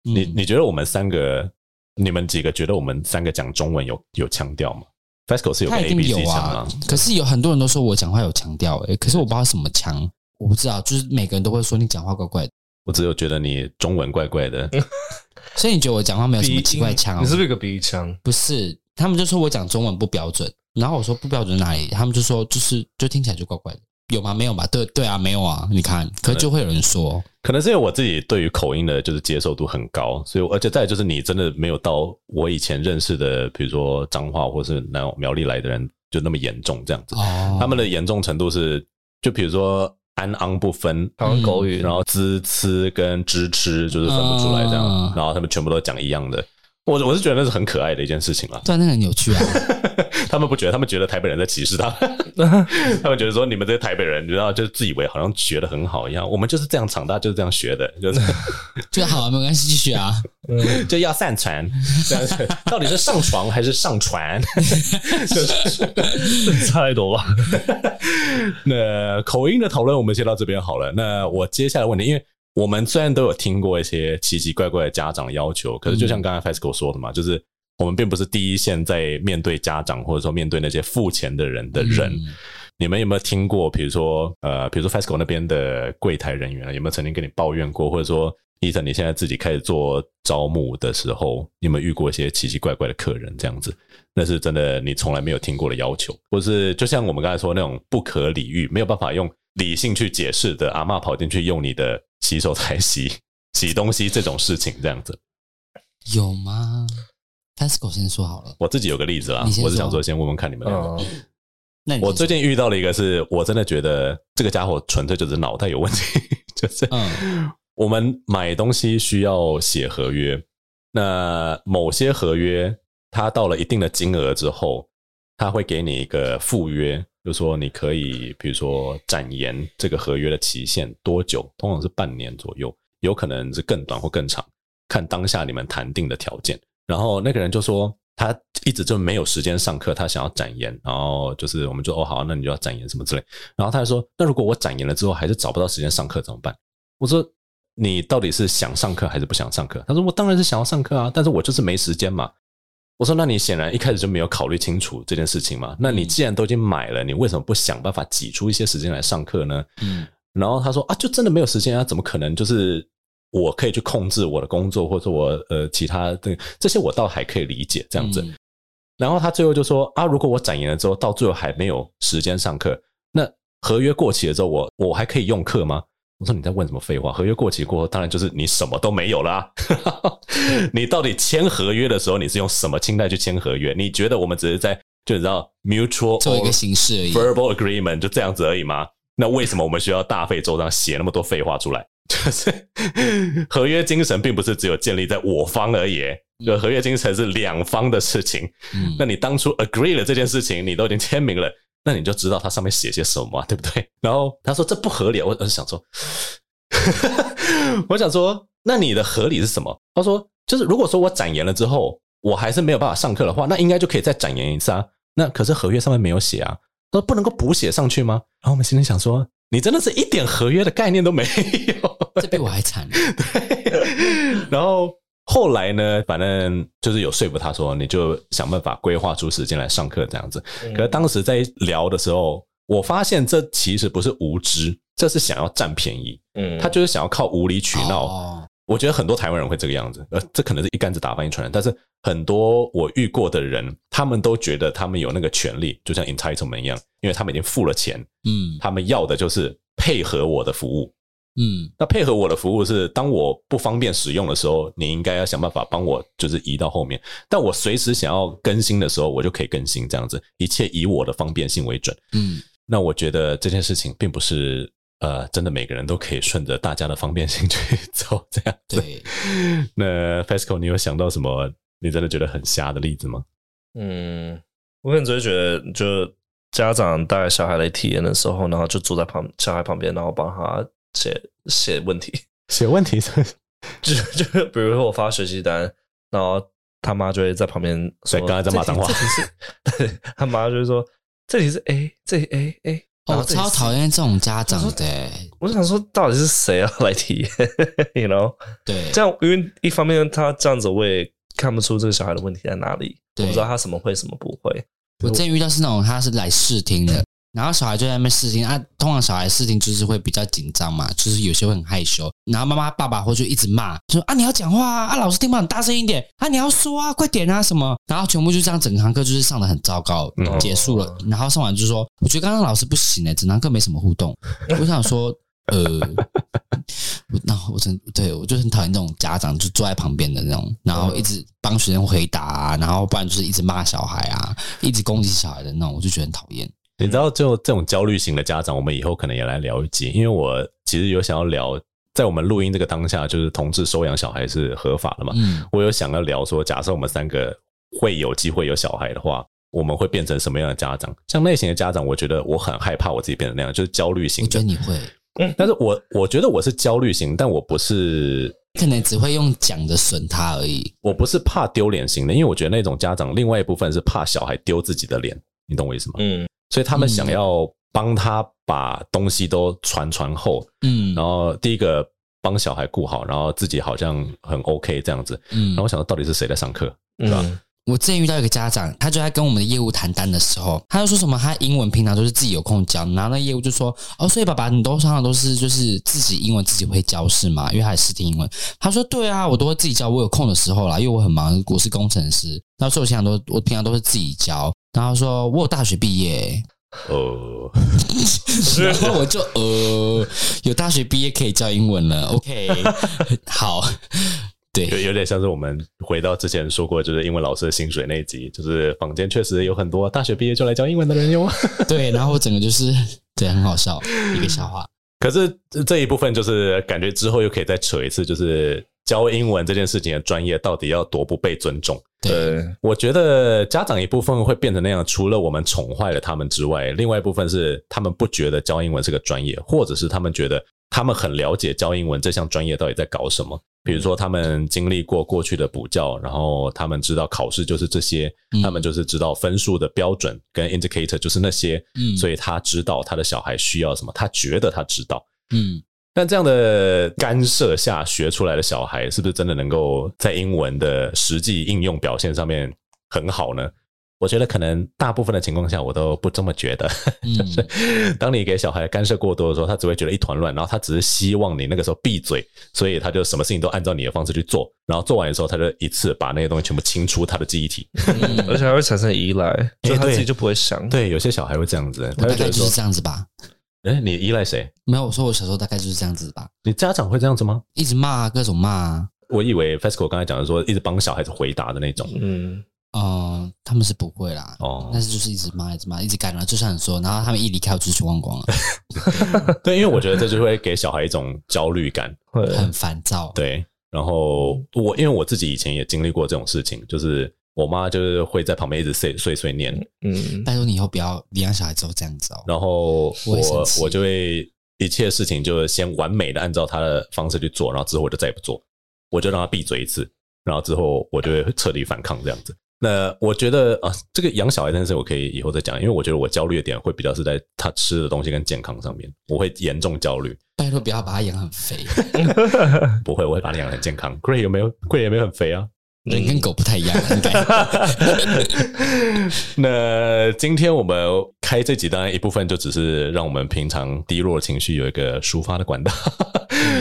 嗯、你你觉得我们三个，你们几个觉得我们三个讲中文有有腔调吗？Fasco 是有个 A B C 腔啊，可是有很多人都说我讲话有腔调，哎，可是我不知道什么腔，我不知道，就是每个人都会说你讲话怪怪的。我只有觉得你中文怪怪的。所以你觉得我讲话没有什么奇怪腔？你是不是有个鼻腔？不是，他们就说我讲中文不标准，然后我说不标准哪里？他们就说就是就听起来就怪怪的，有吗？没有吧？对对啊，没有啊。你看，可是就会有人说，可能是因为我自己对于口音的就是接受度很高，所以而且再就是你真的没有到我以前认识的，比如说脏话或是那种苗栗来的人就那么严重这样子。哦，他们的严重程度是，就比如说。安昂不分，然后狗语，然后滋吃跟支吃就是分不出来这样，嗯、然后他们全部都讲一样的。我我是觉得那是很可爱的一件事情了，对，那很有趣啊。他们不觉得，他们觉得台北人在歧视他们，他们觉得说你们这些台北人，你知道，就自以为好像学的很好一样。我们就是这样长大，就是这样学的，就是 就好啊，没关系，继续啊，就要上传，到底是上床还是上传？就是差太多吧。那口音的讨论我们先到这边好了。那我接下来问你，因为。我们虽然都有听过一些奇奇怪怪的家长要求，可是就像刚才 Fasco 说的嘛，就是我们并不是第一线在面对家长或者说面对那些付钱的人的人。你们有没有听过？比如说，呃，比如说 Fasco 那边的柜台人员有没有曾经跟你抱怨过？或者说，Ethan 你现在自己开始做招募的时候，你有没有遇过一些奇奇怪怪的客人？这样子，那是真的你从来没有听过的要求，或是就像我们刚才说那种不可理喻、没有办法用理性去解释的阿嬷跑进去用你的。洗手台洗 洗东西这种事情，这样子有吗？Fasco 先说好了，我自己有个例子啦，我是想说先问问看你们两个。我最近遇到了一个，是我真的觉得这个家伙纯粹就是脑袋有问题，就是我们买东西需要写合约，那某些合约它到了一定的金额之后，他会给你一个附约。就说你可以，比如说展延这个合约的期限多久？通常是半年左右，有可能是更短或更长，看当下你们谈定的条件。然后那个人就说他一直就没有时间上课，他想要展延。然后就是我们就哦好，那你就要展延什么之类。然后他就说，那如果我展延了之后还是找不到时间上课怎么办？我说你到底是想上课还是不想上课？他说我当然是想要上课啊，但是我就是没时间嘛。我说：“那你显然一开始就没有考虑清楚这件事情嘛？那你既然都已经买了，你为什么不想办法挤出一些时间来上课呢？”嗯，然后他说：“啊，就真的没有时间啊？怎么可能？就是我可以去控制我的工作，或者我呃其他的这些，我倒还可以理解这样子。”然后他最后就说：“啊，如果我展延了之后，到最后还没有时间上课，那合约过期了之后，我我还可以用课吗？”我说，你在问什么废话？合约过期过后，当然就是你什么都没有了啊。你到底签合约的时候，你是用什么心态去签合约？你觉得我们只是在就你知道 mutual 做一个形式而已，verbal agreement 就这样子而已吗？那为什么我们需要大费周章写那么多废话出来？就是合约精神并不是只有建立在我方而已，就合约精神是两方的事情。那你当初 agree 了这件事情，你都已经签名了。那你就知道它上面写些什么，对不对？然后他说这不合理，我我就想说，我想说，那你的合理是什么？他说就是如果说我展延了之后，我还是没有办法上课的话，那应该就可以再展延一次啊。那可是合约上面没有写啊，说不能够补写上去吗？然后我们心里想说，你真的是一点合约的概念都没有，这比我还惨。对，然后。后来呢，反正就是有说服他说，你就想办法规划出时间来上课这样子。可是当时在聊的时候，我发现这其实不是无知，这是想要占便宜。嗯，他就是想要靠无理取闹。哦，我觉得很多台湾人会这个样子，呃，这可能是一竿子打翻一船人。但是很多我遇过的人，他们都觉得他们有那个权利，就像 entitlement 一样，因为他们已经付了钱。嗯，他们要的就是配合我的服务。嗯，那配合我的服务是，当我不方便使用的时候，你应该要想办法帮我，就是移到后面。但我随时想要更新的时候，我就可以更新，这样子，一切以我的方便性为准。嗯，那我觉得这件事情并不是呃，真的每个人都可以顺着大家的方便性去走这样子。对，那 Fesco，你有想到什么你真的觉得很瞎的例子吗？嗯，我可能只会觉得，就家长带小孩来体验的时候，然后就坐在旁小孩旁边，然后帮他。写写问题，写问题 就就 比如说我发学习单，然后他妈就会在旁边，所以刚才在骂脏话。对，他妈就会说这里是 A，这里 A A，我、哦、超讨厌这种家长的。我想说，到底是谁要来体验？You know？对，这样因为一方面他这样子，我也看不出这个小孩的问题在哪里，我不知道他什么会，什么不会。我之前遇到是那种他是来试听的。然后小孩就在那边试听啊，通常小孩试听就是会比较紧张嘛，就是有些会很害羞。然后妈妈爸爸会就一直骂，说啊你要讲话啊，啊老师听不到，你大声一点啊，你要说啊，快点啊什么。然后全部就这样，整堂课就是上的很糟糕，结束了。然后上完就说，我觉得刚刚老师不行哎，整堂课没什么互动。我想说，呃，然后我真对我就很讨厌这种家长，就坐在旁边的那种，然后一直帮学生回答啊，然后不然就是一直骂小孩啊，一直攻击小孩的那种，我就觉得很讨厌。你知道，就这种焦虑型的家长，我们以后可能也来聊一集，因为我其实有想要聊，在我们录音这个当下，就是同志收养小孩是合法的嘛。嗯，我有想要聊说，假设我们三个会有机会有小孩的话，我们会变成什么样的家长？像类型的家长，我觉得我很害怕我自己变成那样，就是焦虑型。我觉得你会，嗯，但是我我觉得我是焦虑型，但我不是，可能只会用讲的损他而已。我不是怕丢脸型的，因为我觉得那种家长，另外一部分是怕小孩丢自己的脸，你懂我意思吗？嗯。所以他们想要帮他把东西都传传后，嗯，然后第一个帮小孩顾好，然后自己好像很 OK 这样子，嗯，然后我想到到底是谁在上课，对吧？嗯，我之前遇到一个家长，他就在跟我们的业务谈单的时候，他就说什么他英文平常都是自己有空教，然后那业务就说哦，所以爸爸你都常常都是就是自己英文自己会教是吗？因为他是实体英文，他说对啊，我都会自己教，我有空的时候啦，因为我很忙，我是工程师，那所以我平常都我平常都是自己教，然后说我有大学毕业。呃，然后我就呃，有大学毕业可以教英文了。OK，好，对，有有点像是我们回到之前说过，就是英文老师的薪水那一集，就是坊间确实有很多大学毕业就来教英文的人哟。对，然后整个就是对，很好笑一个笑话。可是这一部分就是感觉之后又可以再扯一次，就是。教英文这件事情的专业到底要多不被尊重？对，我觉得家长一部分会变成那样，除了我们宠坏了他们之外，另外一部分是他们不觉得教英文是个专业，或者是他们觉得他们很了解教英文这项专业到底在搞什么。比如说，他们经历过过去的补教，然后他们知道考试就是这些，他们就是知道分数的标准跟 indicator 就是那些，嗯，所以他知道他的小孩需要什么，他觉得他知道，嗯。但这样的干涉下学出来的小孩，是不是真的能够在英文的实际应用表现上面很好呢？我觉得可能大部分的情况下，我都不这么觉得。就是 当你给小孩干涉过多的时候，他只会觉得一团乱，然后他只是希望你那个时候闭嘴，所以他就什么事情都按照你的方式去做，然后做完的时候，他就一次把那些东西全部清出他的记忆体，而且还会产生依赖，就他自己就不会想。欸、对，对，有些小孩会这样子，他大概就是这样子吧。哎，你依赖谁？没有，我说我小时候大概就是这样子吧。你家长会这样子吗？一直骂，各种骂。我以为 Fesco 刚才讲的说，一直帮小孩子回答的那种。嗯，哦、呃，他们是不会啦。哦，但是就是一直骂，一直骂，一直干了。就像你说，然后他们一离开，我就去忘光了。对，因为我觉得这就会给小孩一种焦虑感，很烦躁。对，然后我因为我自己以前也经历过这种事情，就是。我妈就是会在旁边一直碎碎碎念。嗯，拜托你以后不要领养小孩之后这样子哦。然后我我我就会一切事情就先完美的按照她的方式去做，然后之后我就再也不做，我就让她闭嘴一次，然后之后我就会彻底反抗这样子。那我觉得啊，这个养小孩这件事我可以以后再讲，因为我觉得我焦虑的点会比较是在他吃的东西跟健康上面，我会严重焦虑。拜托不要把他养很肥，不会，我会把你养很健康。Gray 有没有？Gray 有没有很肥啊，人跟狗不太一样，应该。那今天我们开这集，当然一部分就只是让我们平常低落的情绪有一个抒发的管道。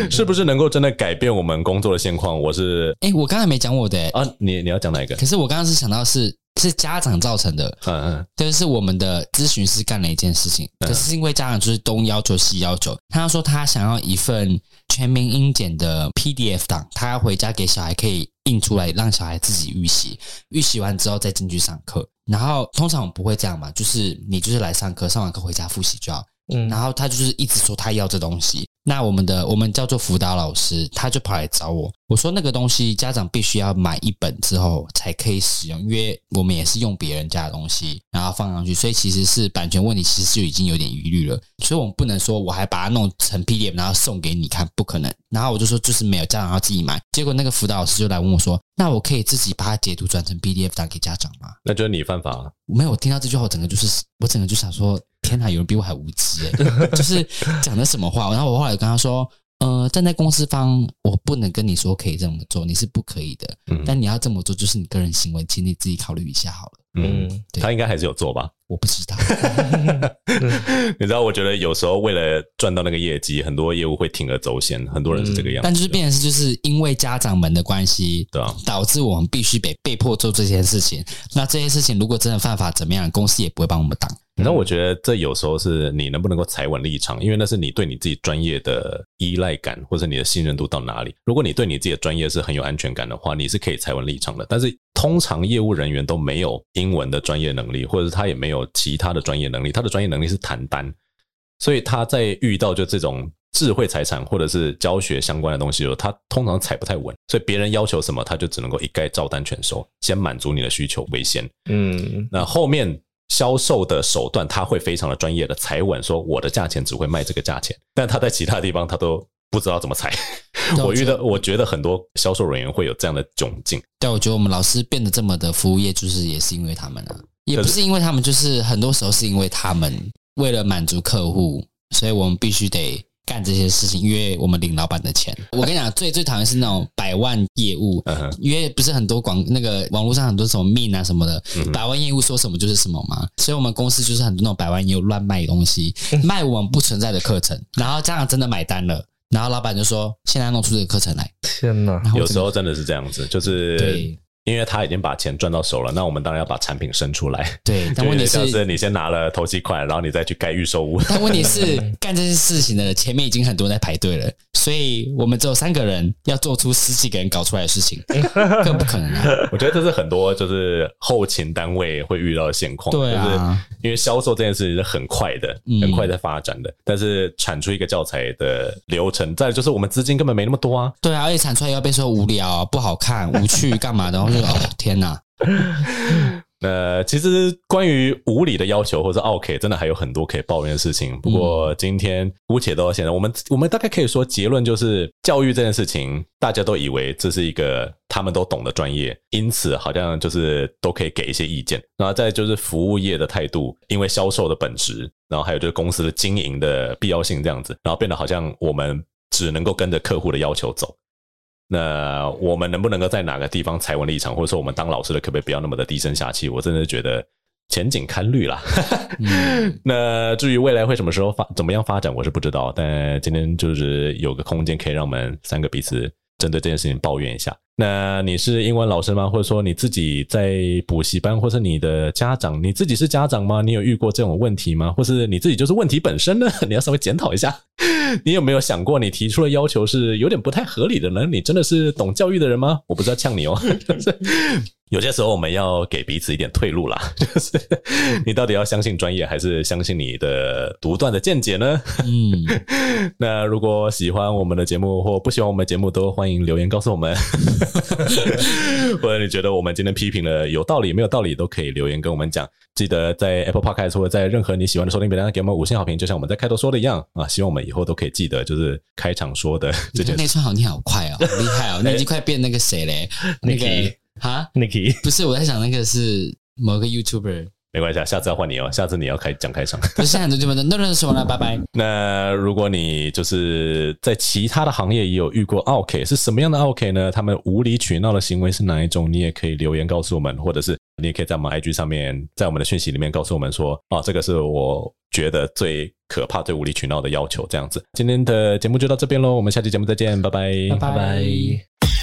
是不是能够真的改变我们工作的现况？我是哎、欸，我刚才没讲我的、欸、啊，你你要讲哪一个？可是我刚刚是想到是是家长造成的，嗯嗯，就是我们的咨询师干了一件事情，可是因为家长就是东要求西要求，他说他想要一份全民英检的 PDF 档，他要回家给小孩可以印出来，让小孩自己预习，预习完之后再进去上课。然后通常我们不会这样嘛，就是你就是来上课，上完课回家复习就好。嗯，然后他就是一直说他要这东西。那我们的我们叫做辅导老师，他就跑来找我。我说那个东西家长必须要买一本之后才可以使用，因为我们也是用别人家的东西，然后放上去，所以其实是版权问题，其实就已经有点疑虑了。所以我们不能说我还把它弄成 PDF 然后送给你看，不可能。然后我就说就是没有，家长要自己买。结果那个辅导老师就来问我说：“那我可以自己把它截图转成 PDF 打给家长吗？”那就是你犯法了。没有，我听到这句话，我整个就是我整个就想说：“天哪，有人比我还无知诶，就是讲的什么话？”然后我后来跟他说。呃，站在公司方，我不能跟你说可以这么做，你是不可以的。嗯，但你要这么做，就是你个人行为，请你自己考虑一下好了。嗯，对他应该还是有做吧？我不知道。你知道，我觉得有时候为了赚到那个业绩，很多业务会铤而走险，很多人是这个样子。但就是变成是，就是因为家长们的关系，对啊，导致我们必须被被迫做这些事情。那这些事情如果真的犯法，怎么样，公司也不会帮我们挡。那我觉得这有时候是你能不能够踩稳立场，因为那是你对你自己专业的依赖感，或者你的信任度到哪里。如果你对你自己的专业是很有安全感的话，你是可以踩稳立场的。但是通常业务人员都没有英文的专业能力，或者是他也没有其他的专业能力，他的专业能力是谈单，所以他在遇到就这种智慧财产或者是教学相关的东西的时候，他通常踩不太稳。所以别人要求什么，他就只能够一概照单全收，先满足你的需求为先。嗯，那后面。销售的手段，他会非常的专业的踩稳，说我的价钱只会卖这个价钱，但他在其他地方他都不知道怎么踩。我遇到，我觉得很多销售人员会有这样的窘境。对，我觉得我们老师变得这么的服务业，就是也是因为他们啊，也不是因为他们，就是很多时候是因为他们为了满足客户，所以我们必须得。干这些事情，因为我们领老板的钱。我跟你讲，最最讨厌是那种百万业务，因为不是很多广那个网络上很多什么命啊什么的，百万业务说什么就是什么嘛。所以我们公司就是很多那种百万业务乱卖东西，卖我们不存在的课程，然后家长真的买单了，然后老板就说现在弄出这个课程来。天哪，有时候真的是这样子，就是对。因为他已经把钱赚到手了，那我们当然要把产品生出来。对，但问题是，是你先拿了投期款，然后你再去盖预售屋。但问题是，干这些事情的人前面已经很多人在排队了，所以我们只有三个人要做出十几个人搞出来的事情，更不可能啊！我觉得这是很多就是后勤单位会遇到的现况。对啊，就是因为销售这件事情是很快的，很快在发展的，嗯、但是产出一个教材的流程，再就是我们资金根本没那么多啊。对啊，而且产出来要被说无聊、不好看、无趣 干嘛的，然后就。哦天哪！呃，其实关于无理的要求或者 OK，真的还有很多可以抱怨的事情。不过今天姑且到现在，我们我们大概可以说结论就是，教育这件事情，大家都以为这是一个他们都懂的专业，因此好像就是都可以给一些意见。然后再就是服务业的态度，因为销售的本质，然后还有就是公司的经营的必要性这样子，然后变得好像我们只能够跟着客户的要求走。那我们能不能够在哪个地方踩稳立场，或者说我们当老师的可不可以不要那么的低声下气？我真的觉得前景堪虑啦。嗯、那至于未来会什么时候发怎么样发展，我是不知道。但今天就是有个空间可以让我们三个彼此针对这件事情抱怨一下。那你是英文老师吗？或者说你自己在补习班，或是你的家长，你自己是家长吗？你有遇过这种问题吗？或是你自己就是问题本身呢？你要稍微检讨一下。你有没有想过，你提出的要求是有点不太合理的呢？你真的是懂教育的人吗？我不知道呛你哦，有些时候我们要给彼此一点退路啦，就是你到底要相信专业，还是相信你的独断的见解呢？嗯，那如果喜欢我们的节目或不喜欢我们的节目，都欢迎留言告诉我们。或者你觉得我们今天批评的有道理没有道理，都可以留言跟我们讲。记得在 Apple Podcast 或者在任何你喜欢的收听平台给我们五星好评，就像我们在开头说的一样啊！希望我们以后都可以记得，就是开场说的这件事。那串好你好快哦，好厉害哦！你已经快变那个谁嘞？那个。哈，Nicky，不是，我在想那个是某个 YouTuber，没关系啊，下次要换你哦，下次你要开讲开场。不是，现在就这么的，那认识我了，拜拜。那如果你就是在其他的行业也有遇过 OK，，是什么样的 OK 呢？他们无理取闹的行为是哪一种？你也可以留言告诉我们，或者是你也可以在我们 IG 上面，在我们的讯息里面告诉我们说，哦，这个是我觉得最可怕、最无理取闹的要求，这样子。今天的节目就到这边喽，我们下期节目再见，拜拜，拜拜。